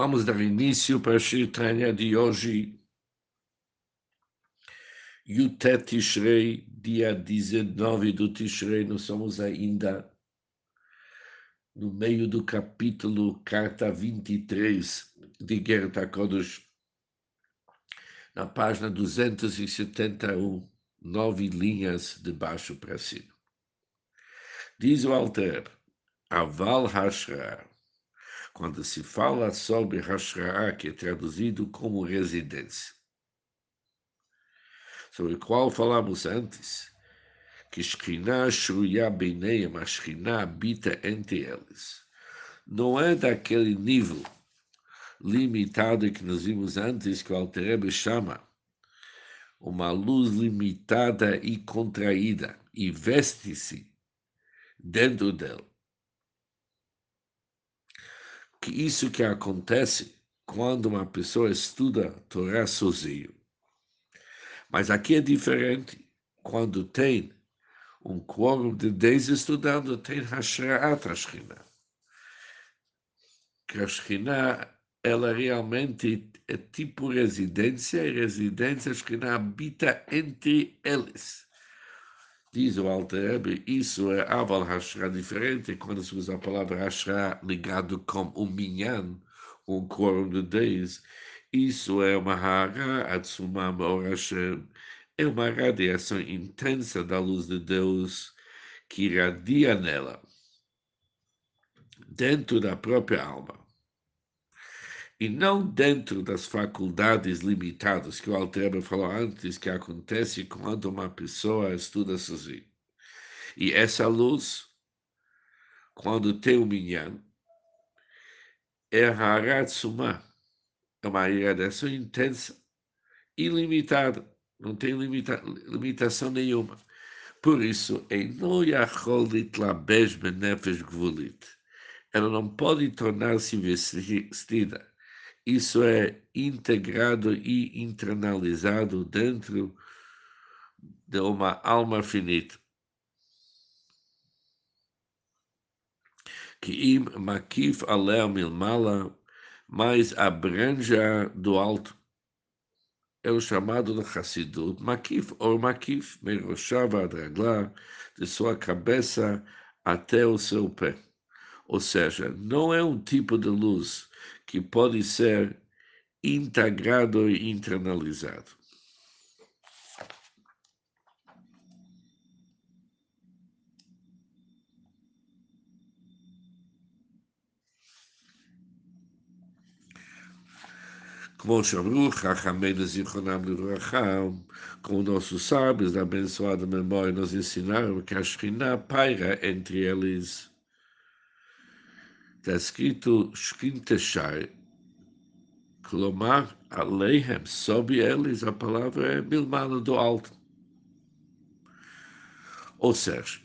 Vamos dar início para a Shirtanya de hoje, Yutet Tishrei, dia 19 do Tishrei, nós somos ainda no meio do capítulo, carta 23 de Gerta Kodesh, na página 271, nove linhas de baixo para cima. Diz o Alter, Aval Hashra, quando se fala sobre Hashra'a, que é traduzido como residência, sobre o qual falamos antes, que Shekhinah Shruya Beineim, a habita entre eles. Não é daquele nível limitado que nós vimos antes, que o Alterebe chama uma luz limitada e contraída, e veste-se dentro dele que isso que acontece quando uma pessoa estuda Torá sozinho. Mas aqui é diferente. Quando tem um quórum de 10 estudando, tem Hashra'at Ashkina. Que a ela realmente é tipo residência, e residência Ashkina habita entre eles. Diz o Alter isso é Aval Hashra diferente quando se usa a palavra Hashra ligado com o Minyan, um quórum de 10. Isso é uma Hara Atsuma Maor Hashem, é uma radiação intensa da luz de Deus que irradia nela, dentro da própria alma e não dentro das faculdades limitadas que o Altreba falou antes, que acontece quando uma pessoa estuda sozinha. E essa luz, quando tem o minyan, é haratsuma, é uma irradiação intensa, ilimitada, não tem limita, limitação nenhuma. Por isso, em ela não pode tornar-se vestida isso é integrado e internalizado dentro de uma alma finita. Que im makif alea milmala, mais abranja do alto. É o chamado de Hassidut, makif ou makif, meroshava adragla, de sua cabeça até o seu pé. Ou seja, não é um tipo de luz que pode ser integrado e internalizado. Como Shamru, nossos sábios da abençoada memória nos ensinaram que a Shekhinah paira entre eles está escrito Shkinteshai, Clomar, Aleihem, sob eles, a palavra é Milmana do alto. Ou seja,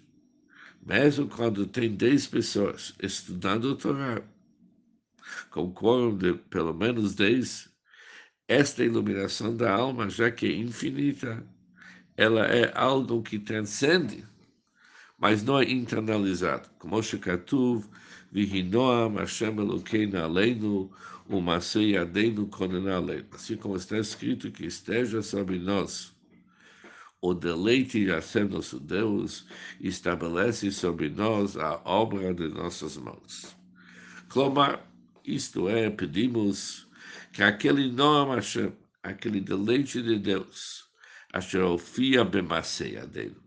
mesmo quando tem 10 pessoas estudando o Torá, com quórum de pelo menos 10, esta iluminação da alma, já que é infinita, ela é algo que transcende, mas não é internalizado. Como Shekatuv, Vihinoam Hashem Elokeinu Aleinu, Umasei Adeinu Konena Aleinu. Assim como está escrito que esteja sobre nós o deleite de Hashem nosso Deus, estabelece sobre nós a obra de nossas mãos. Clomar, isto é, pedimos que aquele nome Hashem, aquele deleite de Deus, Asher Ofia Bemasei Adeinu,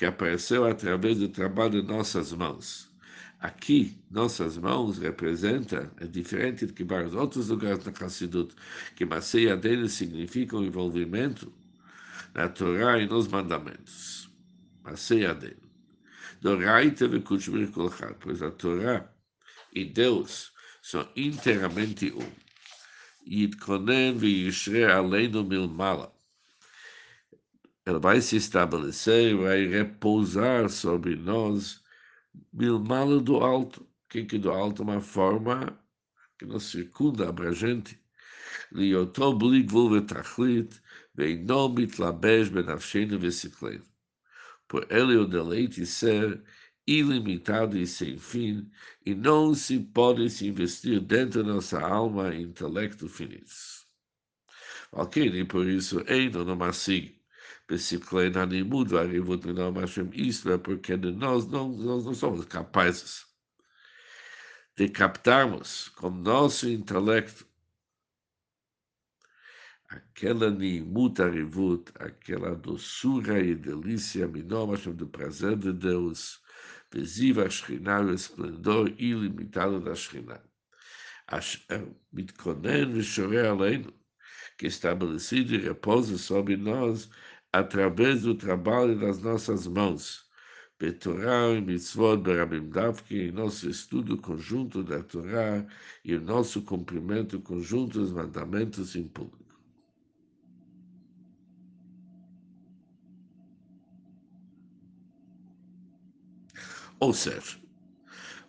que apareceu através do trabalho de nossas mãos, Aqui, nossas mãos representam, é diferente do que vários outros lugares na Hassidut, que Maceia dele significa o envolvimento na Torá e nos mandamentos. Maceia dele. Doraita vekushmir kolchat, pois a Torá e Deus são inteiramente um. Yitkonen v'yishre aleinu milmala. Ela vai se estabelecer, vai repousar sobre nós Milmala do alto, que que do alto uma forma que nos circunda, abrangente. Liotó bli gvul vetachlit, veino mitlabesh benafshenu vesiklenu. Por ele o deleite ser ilimitado e sem fim, e não se pode se investir dentro da nossa alma e intelecto finitos. Ok, por isso, ainda não masig, mundo, isso é porque nós não, nós não somos capazes de captarmos com nosso intelecto aquela nimuta rivut, aquela doçura e delícia minoma do prazer de Deus, visível a Shekhinah, o esplendor ilimitado da Shekhinah. Asher é, mitkonen e chorei além, que estabelecido e repousa sobre nós, através do trabalho das nossas mãos. Betorá e mitzvot berabim davki, em nosso estudo conjunto da Torá e o nosso cumprimento conjunto dos mandamentos em público. Ou seja,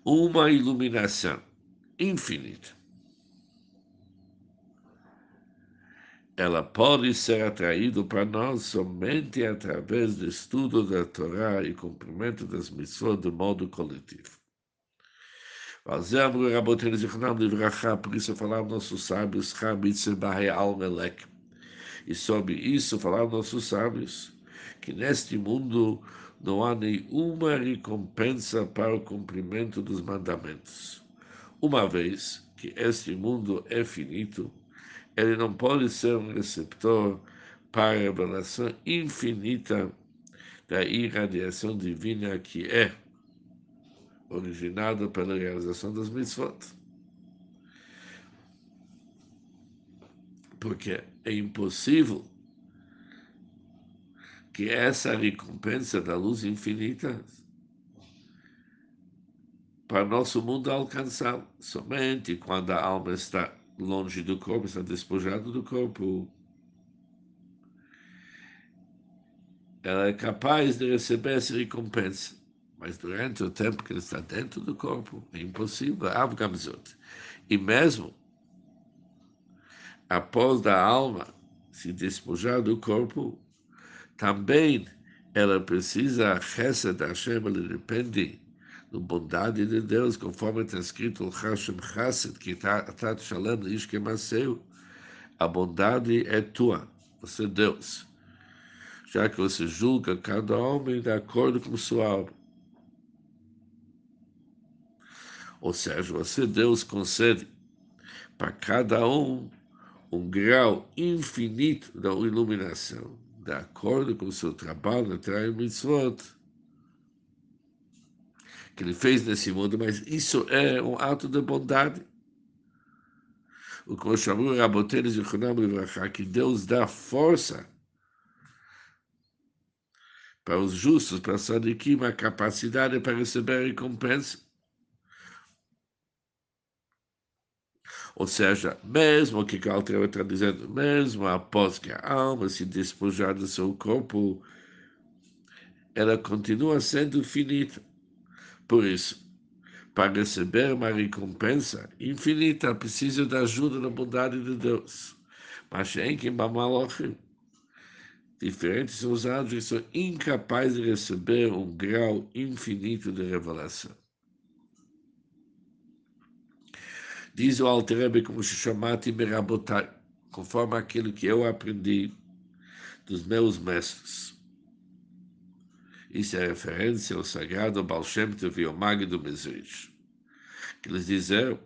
uma iluminação infinita. Ela pode ser atraída para nós somente através do estudo da Torá e cumprimento das missões de modo coletivo. Por isso falaram nossos sábios, e sobre isso falaram nossos sábios, que neste mundo não há nenhuma recompensa para o cumprimento dos mandamentos. Uma vez que este mundo é finito, ele não pode ser um receptor para a revelação infinita da irradiação divina que é originada pela realização das mitzvot. Porque é impossível que essa recompensa da luz infinita para nosso mundo alcançar somente quando a alma está longe do corpo, está despojada do corpo. Ela é capaz de receber essa recompensa, mas durante o tempo que ele está dentro do corpo, é impossível. Avgamzot. E mesmo após da alma se despojar do corpo, também ela precisa, a Chesed Hashem, ela depende da bondade de Deus, conforme está escrito Hashem Chesed, que está Shalem, Ish Kemaseu, a bondade é tua, você é Deus, já que você julga cada homem de acordo com sua alma. Ou seja, você, Deus, concede para cada um um grau infinito da iluminação de acordo com o seu trabalho na Torá Mitzvot, que ele fez nesse mundo, mas isso é um ato de bondade. O que chamou Raboteres e que Deus dá força para os justos, para Sadikim, a capacidade para receber recompensa. Ou seja, mesmo que Galtreva está dizendo, mesmo após que a alma se despojar do seu corpo, ela continua sendo finita. Por isso, para receber uma recompensa infinita, precisa da ajuda da bondade de Deus. Mas em que diferentes são os anjos que são incapazes de receber um grau infinito de revelação. Diz o Alterebe como se chamate Merabotai, conforme aquilo que eu aprendi dos meus mestres. Isso é referência ao sagrado Baal Shem Tov ao Magdo Mezrich, que eles disseram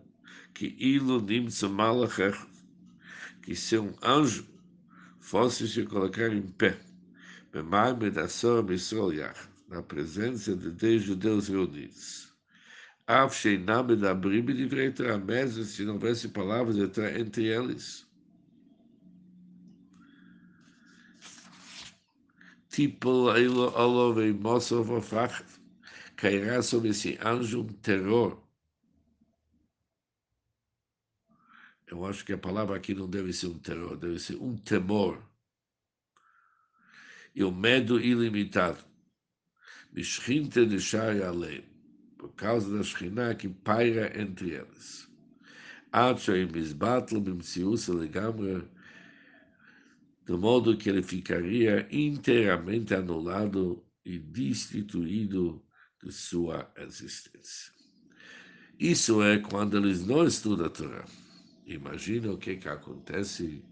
que Ilu Nimtza Malachech, que se um anjo fosse se colocar em pé, na presença de dez judeus reunidos, mesmo se não houvesse palavras entre eles. Tipo cairá sobre esse anjo um terror. Eu acho que a palavra aqui não deve ser um terror, deve ser um temor. E o medo ilimitado. Mishchinte de Shai Aleim por causa da Shekhinah que paira entre eles. De modo que ele ficaria inteiramente anulado e destituído de sua existência. Isso é quando eles não estudam a Torá. Imagina o que, que acontece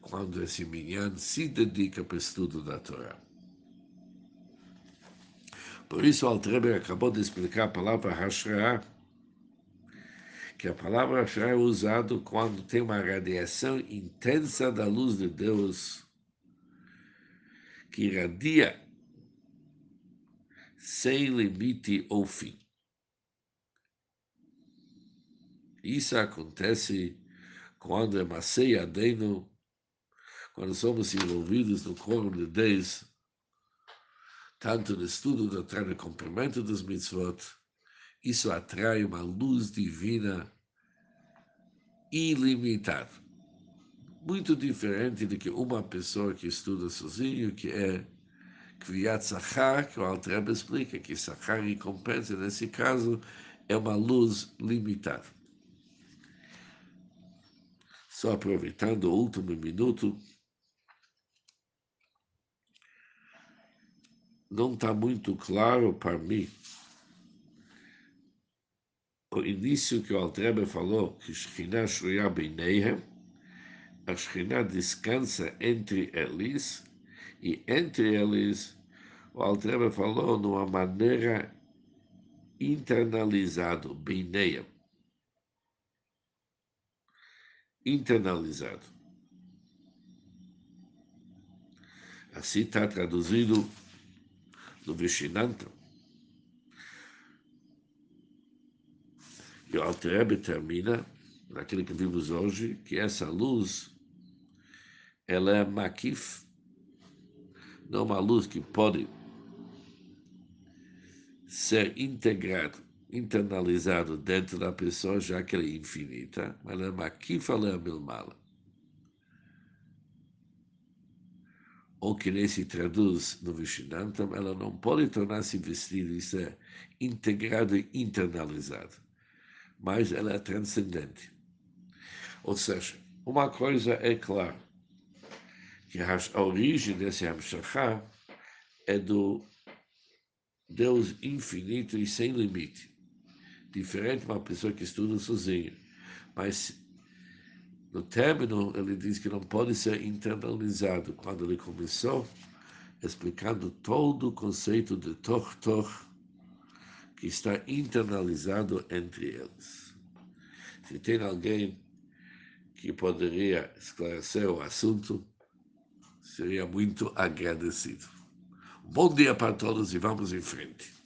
quando esse minyan se dedica para o estudo da Torá. Por isso, o Altrebe acabou de explicar a palavra Hashra, que a palavra Hashra é usada quando tem uma radiação intensa da luz de Deus que irradia sem limite ou fim. Isso acontece quando é Masei Adeno, quando somos envolvidos no quórum de Deus, tanto no estudo da Torá, cumprimento dos mitzvot, isso atrai uma luz divina ilimitada. Muito diferente do que uma pessoa que estuda sozinho, que é Kviat Sachar, que o Altreba explica que Sachar recompensa, nesse caso, é uma luz limitada. Só aproveitando o último minuto, não está muito claro para mim o início que o Altrebe falou, que Shekhinah Shruya Beineihem, a Shekhinah descansa entre eles, e entre eles, o Altrebe falou numa maneira internalizado, Beineihem. Internalizado. Assim está traduzido no Vishinanta. E o Altrebe termina, naquilo que vimos hoje, que essa luz, ela é makif, não uma luz que pode ser integrado, internalizado dentro da pessoa, já que ela é infinita, mas ela é makif, ela é milmala. ou que nem se traduz no Vishnantam, ela não pode tornar-se vestido, isso é integrado e internalizado, mas ela é transcendente. Ou seja, uma coisa é clara, que a origem desse Hamshachá é do Deus infinito e sem limite, diferente de uma pessoa que estuda sozinha, mas no término, ele diz que não pode ser internalizado. Quando ele começou explicando todo o conceito de Tor-Tor, que está internalizado entre eles. Se tem alguém que poderia esclarecer o assunto, seria muito agradecido. Bom dia para todos e vamos em frente.